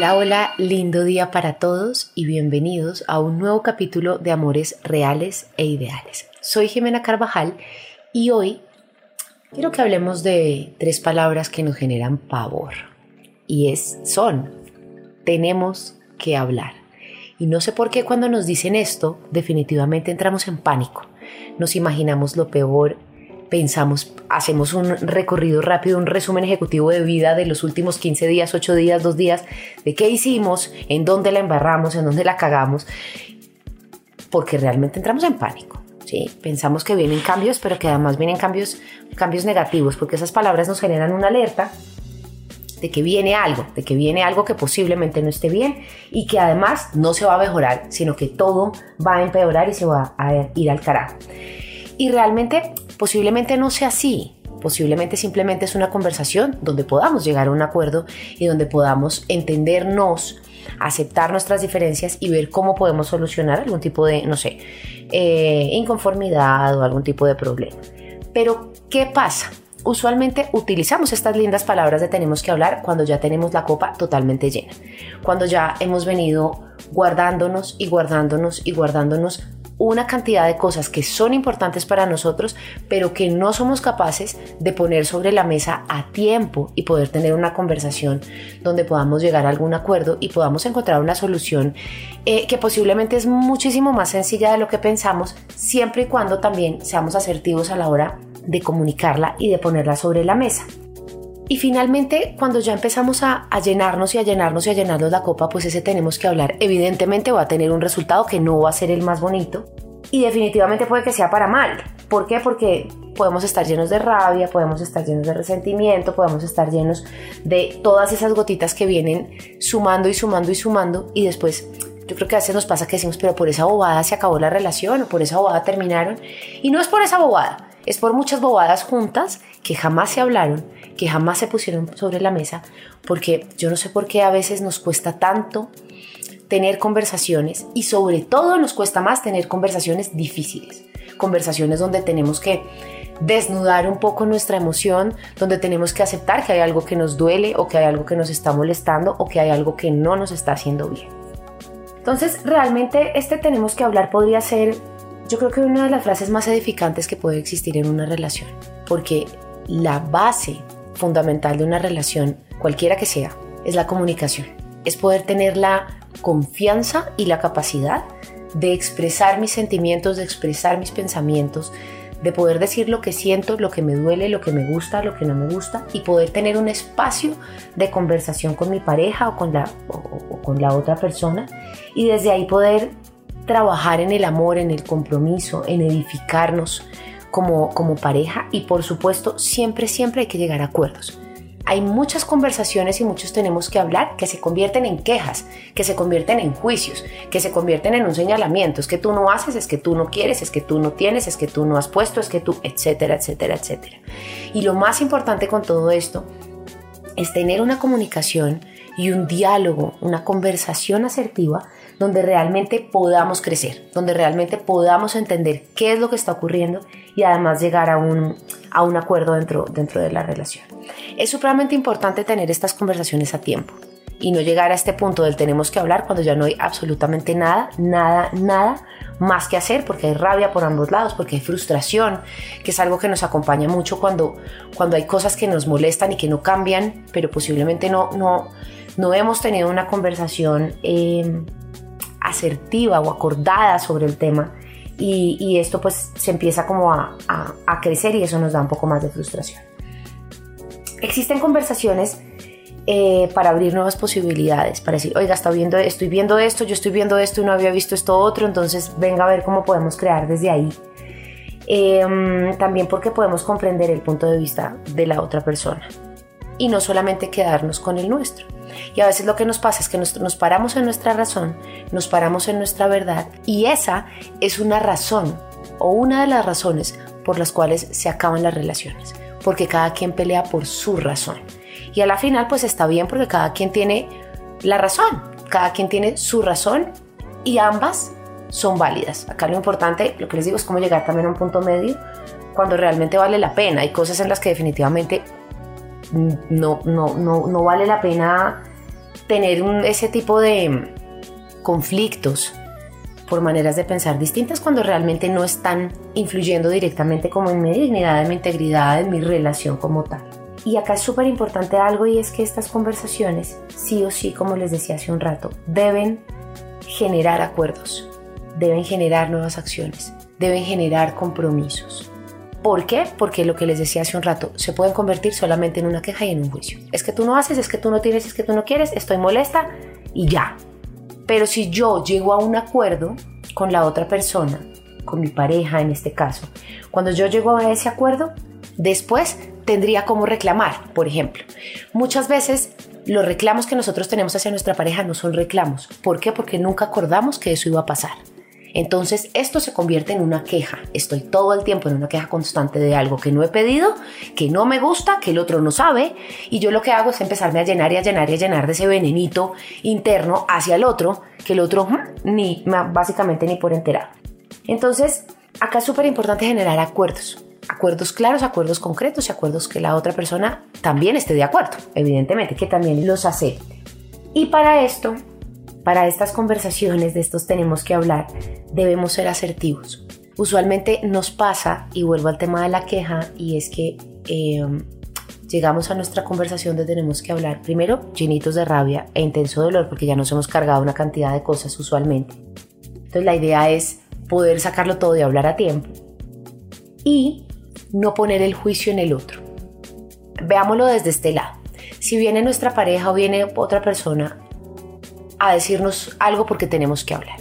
Hola, hola, lindo día para todos y bienvenidos a un nuevo capítulo de Amores Reales e Ideales. Soy Jimena Carvajal y hoy quiero que hablemos de tres palabras que nos generan pavor y es son tenemos que hablar. Y no sé por qué cuando nos dicen esto definitivamente entramos en pánico. Nos imaginamos lo peor, pensamos, hacemos un recorrido rápido, un resumen ejecutivo de vida de los últimos 15 días, 8 días, 2 días, de qué hicimos, en dónde la embarramos, en dónde la cagamos, porque realmente entramos en pánico. ¿sí? Pensamos que vienen cambios, pero que además vienen cambios, cambios negativos, porque esas palabras nos generan una alerta de que viene algo, de que viene algo que posiblemente no esté bien y que además no se va a mejorar, sino que todo va a empeorar y se va a ir al carajo. Y realmente posiblemente no sea así. Posiblemente simplemente es una conversación donde podamos llegar a un acuerdo y donde podamos entendernos, aceptar nuestras diferencias y ver cómo podemos solucionar algún tipo de, no sé, eh, inconformidad o algún tipo de problema. Pero, ¿qué pasa? Usualmente utilizamos estas lindas palabras de tenemos que hablar cuando ya tenemos la copa totalmente llena, cuando ya hemos venido guardándonos y guardándonos y guardándonos una cantidad de cosas que son importantes para nosotros, pero que no somos capaces de poner sobre la mesa a tiempo y poder tener una conversación donde podamos llegar a algún acuerdo y podamos encontrar una solución eh, que posiblemente es muchísimo más sencilla de lo que pensamos, siempre y cuando también seamos asertivos a la hora de comunicarla y de ponerla sobre la mesa. Y finalmente, cuando ya empezamos a, llenarnos y a llenarnos y a llenarnos la copa, pues ese tenemos que hablar. Evidentemente va a tener un resultado que no va a ser el más bonito y definitivamente puede que sea para mal. ¿Por qué? Porque podemos estar llenos de rabia, podemos estar llenos de resentimiento, podemos estar llenos de todas esas gotitas que vienen sumando y sumando y sumando y después yo creo que a veces nos pasa que decimos, pero por esa bobada se acabó la relación o por esa bobada terminaron. Y no es por esa bobada, es por muchas bobadas juntas que jamás se hablaron, que jamás se pusieron sobre la mesa, porque yo no sé por qué a veces nos cuesta tanto tener conversaciones y sobre todo nos cuesta más tener conversaciones difíciles, conversaciones donde tenemos que desnudar un poco nuestra emoción, donde tenemos que aceptar que hay algo que nos duele o que hay algo que nos está molestando o que hay algo que no nos está haciendo bien. Entonces, realmente este tenemos que hablar podría ser, yo creo que una de las frases más edificantes que puede existir en una relación, porque la base fundamental de una relación, cualquiera que sea, es la comunicación. Es poder tener la confianza y la capacidad de expresar mis sentimientos, de expresar mis pensamientos, de poder decir lo que siento, lo que me duele, lo que me gusta, lo que no me gusta y poder tener un espacio de conversación con mi pareja o con la, o, con la otra persona y desde ahí poder trabajar en el amor, en el compromiso, en edificarnos como, como pareja y por supuesto siempre, siempre hay que llegar a acuerdos. Hay muchas conversaciones y muchos tenemos que hablar que se convierten en quejas, que se convierten en juicios, que se convierten en un señalamiento. Es que tú no haces, es que tú no quieres, es que tú no tienes, es que tú no has puesto, es que tú, etcétera, etcétera, etcétera. Y lo más importante con todo esto es tener una comunicación y un diálogo, una conversación asertiva donde realmente podamos crecer, donde realmente podamos entender qué es lo que está ocurriendo y además llegar a un, a un acuerdo dentro, dentro de la relación. Es supremamente importante tener estas conversaciones a tiempo y no llegar a este punto del tenemos que hablar cuando ya no hay absolutamente nada, nada, nada más que hacer porque hay rabia por ambos lados, porque hay frustración, que es algo que nos acompaña mucho cuando, cuando hay cosas que nos molestan y que no cambian, pero posiblemente no, no, no hemos tenido una conversación eh, asertiva o acordada sobre el tema y, y esto pues se empieza como a, a, a, crecer y eso nos da un poco más de frustración. Existen conversaciones eh, para abrir nuevas posibilidades, para decir, oiga, está viendo, estoy viendo esto, yo estoy viendo esto y no había visto esto otro, entonces venga a ver cómo podemos crear desde ahí. Em, también porque podemos comprender el punto de vista de la otra persona y no solamente quedarnos con el nuestro. Y a veces lo que nos pasa es que nos, nos, paramos en nuestra razón, nos paramos en nuestra verdad y esa es una razón o una de las razones por las cuales se acaban las relaciones, porque cada quien pelea por su razón. Y a la final pues está bien porque cada quien tiene la razón, cada quien tiene su razón y ambas son válidas. Acá lo importante, lo que les digo es cómo llegar también a un punto medio cuando realmente vale la pena. Hay cosas en las que definitivamente no, no, no, no vale la pena tener un, ese tipo de conflictos por maneras de pensar distintas cuando realmente no están influyendo directamente como en mi dignidad, en mi integridad, en mi relación como tal. Y acá es súper importante algo y es que estas conversaciones, sí o sí, como les decía hace un rato, deben generar acuerdos, deben generar nuevas acciones, deben generar compromisos. ¿Por qué? Porque lo que les decía hace un rato, se pueden convertir solamente en una queja y en un juicio. Es que tú no haces, es que tú no tienes, es que tú no quieres, estoy molesta y ya. Pero si yo llego a un acuerdo con la otra persona, con mi pareja en este caso, cuando yo llego a ese acuerdo, después tendría como reclamar, por ejemplo. Muchas veces los reclamos que nosotros tenemos hacia nuestra pareja no son reclamos. ¿Por qué? Porque nunca acordamos que eso iba a pasar. Entonces esto se convierte en una queja. Estoy todo el tiempo en una queja constante de algo que no he pedido, que no me gusta, que el otro no sabe. Y yo lo que hago es empezarme a llenar y a llenar y a llenar de ese venenito interno hacia el otro, que el otro ni básicamente ni por enterar. Entonces acá es súper importante generar acuerdos. Acuerdos claros, acuerdos concretos y acuerdos que la otra persona también esté de acuerdo. Evidentemente que también los acepte. Y para esto para estas conversaciones de estos tenemos que hablar, debemos ser asertivos. Usualmente nos pasa, y vuelvo al tema de la queja, y es que eh, llegamos a nuestra conversación de tenemos que hablar primero llenitos de rabia e intenso dolor porque ya nos hemos cargado una cantidad de cosas usualmente. Entonces la idea es poder sacarlo todo y hablar a tiempo y no poner el juicio en el otro. Veámoslo desde este lado. Si viene nuestra pareja o viene otra persona a decirnos algo porque tenemos que hablar.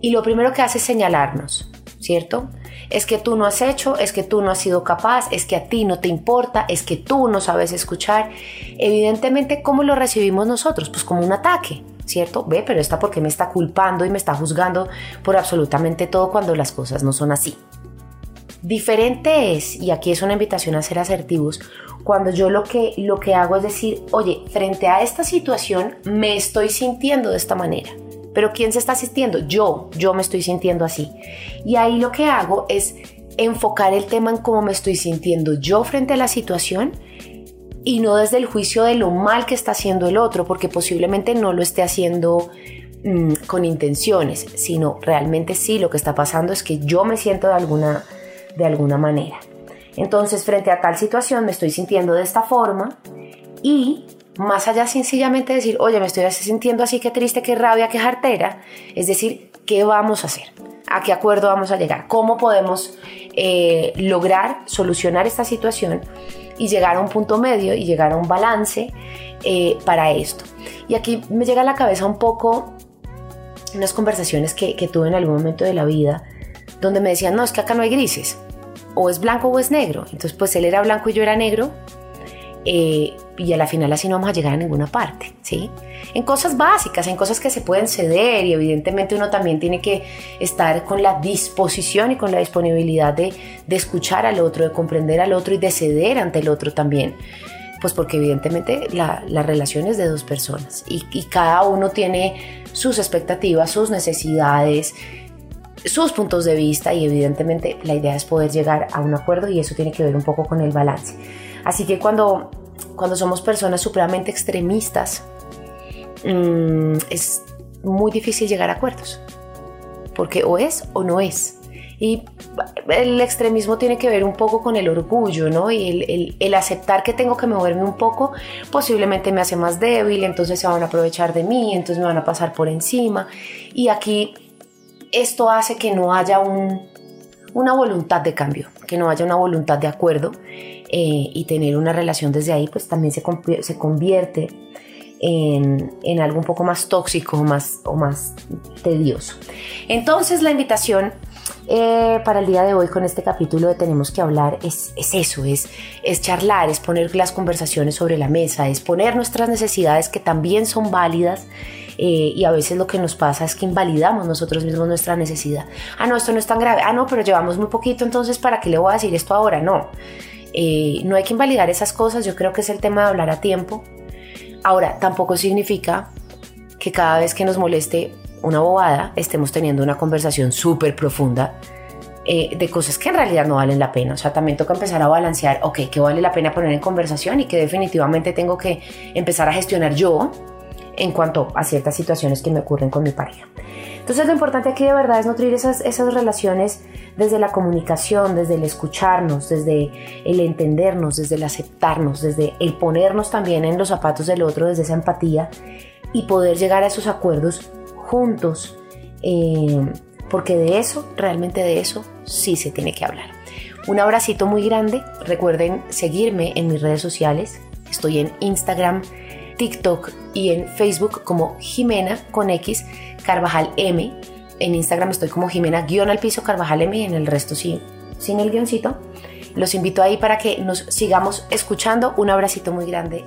Y lo primero que hace es señalarnos, ¿cierto? Es que tú no has hecho, es que tú no has sido capaz, es que a ti no te importa, es que tú no sabes escuchar. Evidentemente, ¿cómo lo recibimos nosotros? Pues como un ataque, ¿cierto? Ve, pero está porque me está culpando y me está juzgando por absolutamente todo cuando las cosas no son así. Diferente es, y aquí es una invitación a ser asertivos, cuando yo lo que, lo que hago es decir, oye, frente a esta situación me estoy sintiendo de esta manera. Pero ¿quién se está sintiendo? Yo, yo me estoy sintiendo así. Y ahí lo que hago es enfocar el tema en cómo me estoy sintiendo yo frente a la situación y no desde el juicio de lo mal que está haciendo el otro, porque posiblemente no lo esté haciendo mm, con intenciones, sino realmente sí, lo que está pasando es que yo me siento de alguna de alguna manera. Entonces, frente a tal situación me estoy sintiendo de esta forma y más allá sencillamente decir, oye, me estoy sintiendo así, qué triste, qué rabia, qué jartera, es decir, ¿qué vamos a hacer? ¿A qué acuerdo vamos a llegar? ¿Cómo podemos eh, lograr solucionar esta situación y llegar a un punto medio y llegar a un balance eh, para esto? Y aquí me llega a la cabeza un poco unas conversaciones que, que tuve en algún momento de la vida donde me decían, no, es que acá no hay grises o es blanco o es negro. Entonces, pues él era blanco y yo era negro. Eh, y a la final así no vamos a llegar a ninguna parte, ¿sí? En cosas básicas, en cosas que se pueden ceder y evidentemente uno también tiene que estar con la disposición y con la disponibilidad de, de escuchar al otro, de comprender al otro y de ceder ante el otro también. Pues porque evidentemente la, la relación es de dos personas y, y cada uno tiene sus expectativas, sus necesidades, sus puntos de vista y evidentemente la idea es poder llegar a un acuerdo y eso tiene que ver un poco con el balance. Así que cuando, cuando somos personas supremamente extremistas, mmm, es muy difícil llegar a acuerdos, porque o es o no es. Y el extremismo tiene que ver un poco con el orgullo, ¿no? Y el, el, el, aceptar que tengo que moverme un poco posiblemente me hace más débil, entonces se van a aprovechar de mí, entonces me van a pasar por encima. Y aquí esto hace que no haya una voluntad de cambio, que no haya una voluntad de acuerdo eh, y tener una relación desde ahí pues también se, convierte en, algo un poco más tóxico más, o más tedioso. Entonces la invitación eh, para el día de hoy con este capítulo de Tenemos que hablar es, es eso, es, es charlar, es poner las conversaciones sobre la mesa, es poner nuestras necesidades que también son válidas eh, y a veces lo que nos pasa es que invalidamos nosotros mismos nuestra necesidad. Ah, no, esto no es tan grave. Ah, no, pero llevamos muy poquito, entonces ¿para qué le voy a decir esto ahora? No. Eh, no hay que invalidar esas cosas, yo creo que es el tema de hablar a tiempo. Ahora, tampoco significa que cada vez que nos moleste una bobada estemos teniendo una conversación súper profunda eh, de cosas que en realidad no valen la pena. O sea, también toca empezar a balancear, ok, qué vale la pena poner en conversación y que definitivamente tengo que empezar a gestionar yo en cuanto a ciertas situaciones que me ocurren con mi pareja. Entonces lo importante aquí de verdad es nutrir esas, esas relaciones desde la comunicación, desde el escucharnos, desde el entendernos, desde el aceptarnos, desde el ponernos también en los zapatos del otro, desde esa empatía y poder llegar a esos acuerdos juntos, eh, porque de eso, realmente de eso, sí se tiene que hablar. Un abracito muy grande, recuerden seguirme en mis redes sociales, estoy en Instagram, TikTok y en Facebook como Jimena con X Carvajal M. En Instagram estoy como Jimena guion al piso Carvajal M y en el resto sí, sin el guioncito. Los invito ahí para que nos sigamos escuchando. Un abracito muy grande.